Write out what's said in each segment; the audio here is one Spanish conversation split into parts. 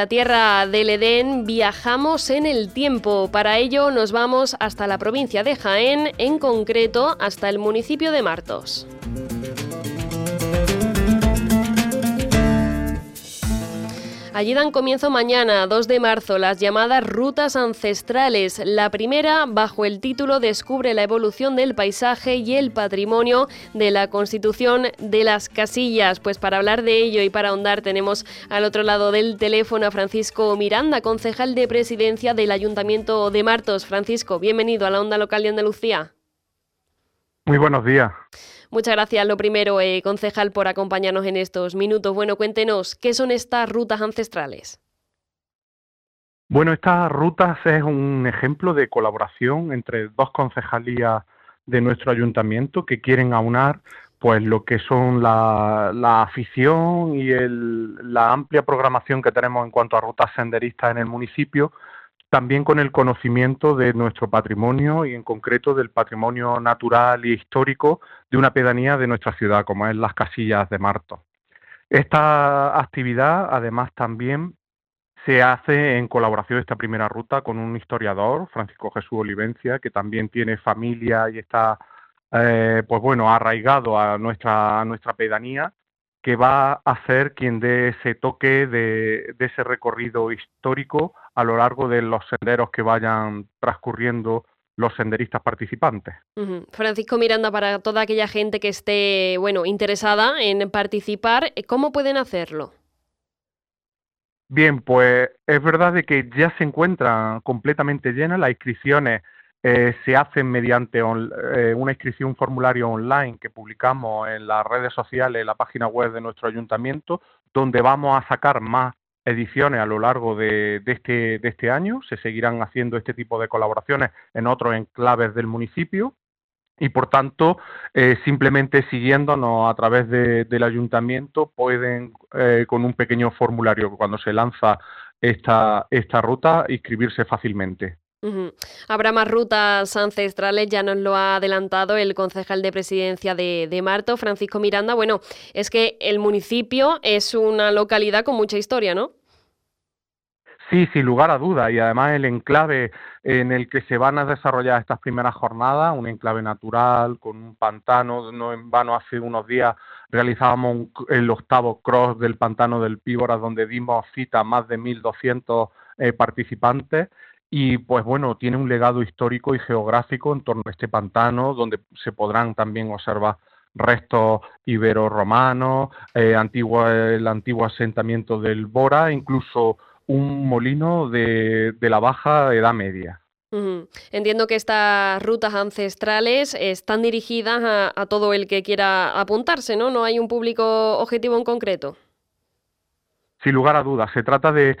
La tierra del Edén viajamos en el tiempo. Para ello nos vamos hasta la provincia de Jaén, en concreto hasta el municipio de Martos. Allí dan comienzo mañana, 2 de marzo, las llamadas rutas ancestrales. La primera, bajo el título Descubre la evolución del paisaje y el patrimonio de la constitución de las casillas. Pues para hablar de ello y para ahondar tenemos al otro lado del teléfono a Francisco Miranda, concejal de presidencia del Ayuntamiento de Martos. Francisco, bienvenido a la Onda Local de Andalucía. Muy buenos días. Muchas gracias, lo primero, eh, concejal, por acompañarnos en estos minutos. Bueno, cuéntenos, ¿qué son estas rutas ancestrales? Bueno, estas rutas es un ejemplo de colaboración entre dos concejalías de nuestro ayuntamiento que quieren aunar pues lo que son la, afición y la amplia programación que tenemos en cuanto a rutas senderistas en el municipio también con el conocimiento de nuestro patrimonio y en concreto del patrimonio natural y histórico de una pedanía de nuestra ciudad, como es las Casillas de Marto. Esta actividad, además, también se hace en colaboración esta primera ruta con un historiador, Francisco Jesús Olivencia, que también tiene familia y está, eh, pues bueno, arraigado a nuestra, a nuestra pedanía que va a ser quien dé ese toque de, ese recorrido histórico a lo largo de los senderos que vayan transcurriendo los senderistas participantes. Francisco Miranda, para toda aquella gente que esté bueno, interesada en participar, ¿cómo pueden hacerlo? Bien, pues es verdad de que ya se encuentran completamente llenas las inscripciones eh, se hacen mediante eh, una inscripción, un formulario online que publicamos en las redes sociales, en la página web de nuestro ayuntamiento, donde vamos a sacar más ediciones a lo largo de, este, de este año. Se seguirán haciendo este tipo de colaboraciones en otros enclaves del municipio y por tanto eh, simplemente siguiéndonos a través del ayuntamiento pueden con un pequeño formulario cuando se lanza esta, esta ruta inscribirse fácilmente. Habrá más rutas ancestrales, ya nos lo ha adelantado el concejal de presidencia de, Marto, Francisco Miranda. Bueno, es que el municipio es una localidad con mucha historia, ¿no? Sí, sin lugar a duda, y además el enclave en el que se van a desarrollar estas primeras jornadas, un enclave natural, con un pantano, no en vano hace unos días realizábamos el octavo cross del pantano del Píboras, donde dimos cita a más de 1.200 eh, participantes, y pues bueno, tiene un legado histórico y geográfico en torno a este pantano, donde se podrán también observar restos ibero-romanos, eh, el antiguo asentamiento del Bora, incluso un molino de, la baja Edad Media. Entiendo que estas rutas ancestrales están dirigidas a, a todo el que quiera apuntarse, ¿no? No hay un público objetivo en concreto. Sin lugar a dudas, se trata de,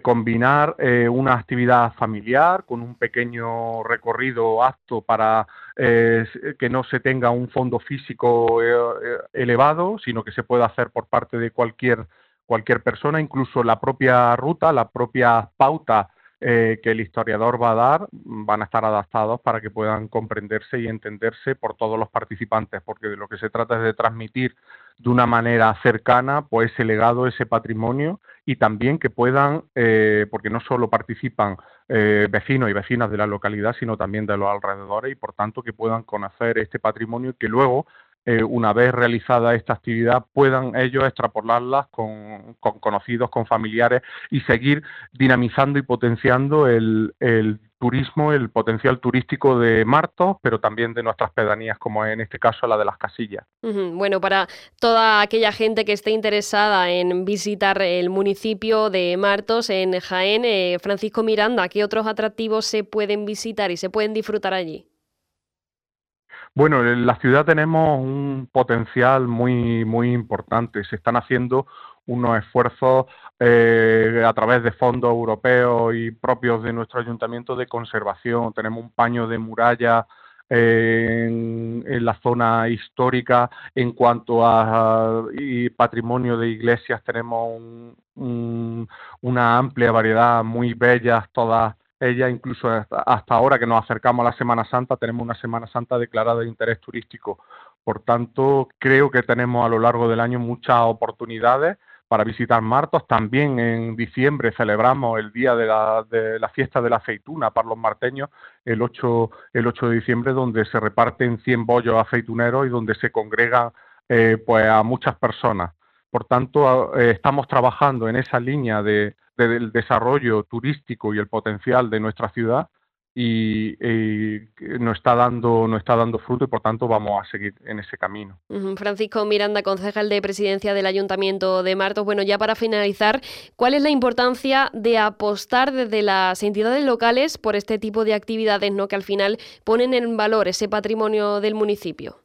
combinar eh, una actividad familiar con un pequeño recorrido apto para eh, que no se tenga un fondo físico eh, elevado, sino que se pueda hacer por parte de cualquier, cualquier persona, incluso la propia ruta, la propia pauta que el historiador va a dar van a estar adaptados para que puedan comprenderse y entenderse por todos los participantes, porque de lo que se trata es de transmitir de una manera cercana pues ese legado, ese patrimonio y también que puedan, eh, porque no solo participan eh, vecinos y vecinas de la localidad, sino también de los alrededores y por tanto que puedan conocer este patrimonio y que luego eh, una vez realizada esta actividad, puedan ellos extrapolarlas con, conocidos, con familiares y seguir dinamizando y potenciando el, turismo, el potencial turístico de Martos, pero también de nuestras pedanías, como en este caso la de las casillas. Bueno, para toda aquella gente que esté interesada en visitar el municipio de Martos, en Jaén, eh, Francisco Miranda, ¿qué otros atractivos se pueden visitar y se pueden disfrutar allí? Bueno, en la ciudad tenemos un potencial muy, muy importante. Se están haciendo unos esfuerzos eh, a través de fondos europeos y propios de nuestro ayuntamiento de conservación. Tenemos un paño de muralla eh, en, la zona histórica. En cuanto a, patrimonio de iglesias, tenemos una amplia variedad, muy bellas todas ellas, incluso hasta, ahora que nos acercamos a la Semana Santa, tenemos una Semana Santa declarada de interés turístico. Por tanto, creo que tenemos a lo largo del año muchas oportunidades para visitar Martos. También en diciembre celebramos el día de la, de la, fiesta de la aceituna para los marteños, el 8, el 8 de diciembre, donde se reparten 100 bollos aceituneros y donde se congregan eh, pues a muchas personas. Por tanto, eh, estamos trabajando en esa línea de, del desarrollo turístico y el potencial de nuestra ciudad y, no está dando no está dando fruto y por tanto vamos a seguir en ese camino. Francisco Miranda, concejal de presidencia del Ayuntamiento de Martos. Bueno, ya para finalizar, ¿cuál es la importancia de apostar desde las entidades locales por este tipo de actividades, no que al final ponen en valor ese patrimonio del municipio?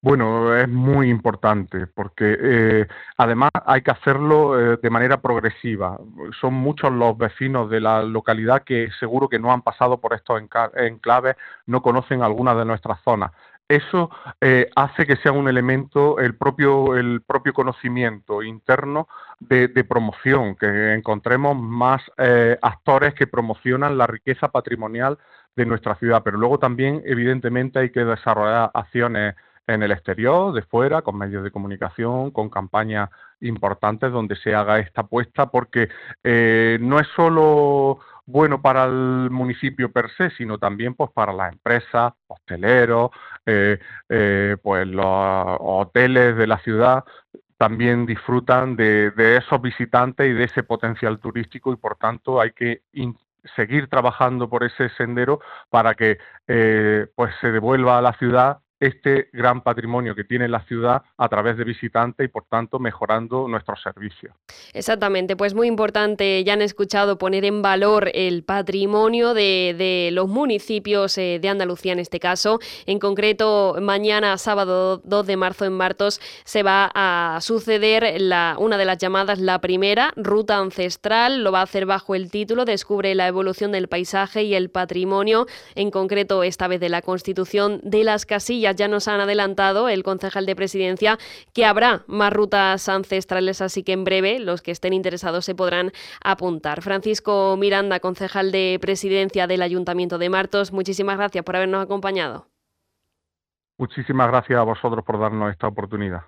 Bueno, es muy importante porque eh, además hay que hacerlo eh, de manera progresiva. Son muchos los vecinos de la localidad que seguro que no han pasado por estos enclaves, no conocen alguna de nuestras zonas. Eso eh, hace que sea un elemento, el propio, el propio conocimiento interno de, de promoción, que encontremos más actores que promocionan la riqueza patrimonial de nuestra ciudad. Pero luego también, evidentemente, hay que desarrollar acciones en el exterior, de fuera, con medios de comunicación, con campañas importantes donde se haga esta apuesta, porque eh, no es solo bueno para el municipio per se, sino también pues para las empresas, hosteleros, eh, eh, pues los hoteles de la ciudad también disfrutan de, esos visitantes y de ese potencial turístico y por tanto hay que seguir trabajando por ese sendero para que pues se devuelva a la ciudad este gran patrimonio que tiene la ciudad a través de visitantes y por tanto mejorando nuestros servicios. Exactamente, pues muy importante, ya han escuchado poner en valor el patrimonio de, los municipios eh, de Andalucía en este caso. En concreto, mañana sábado 2 de marzo en Martos se va a suceder la, una de las llamadas, la primera, Ruta Ancestral, lo va a hacer bajo el título Descubre la evolución del paisaje y el patrimonio, en concreto esta vez de la constitución de las casillas ya nos han adelantado el concejal de presidencia que habrá más rutas ancestrales, así que en breve los que estén interesados se podrán apuntar. Francisco Miranda, concejal de presidencia del Ayuntamiento de Martos, muchísimas gracias por habernos acompañado. Muchísimas gracias a vosotros por darnos esta oportunidad.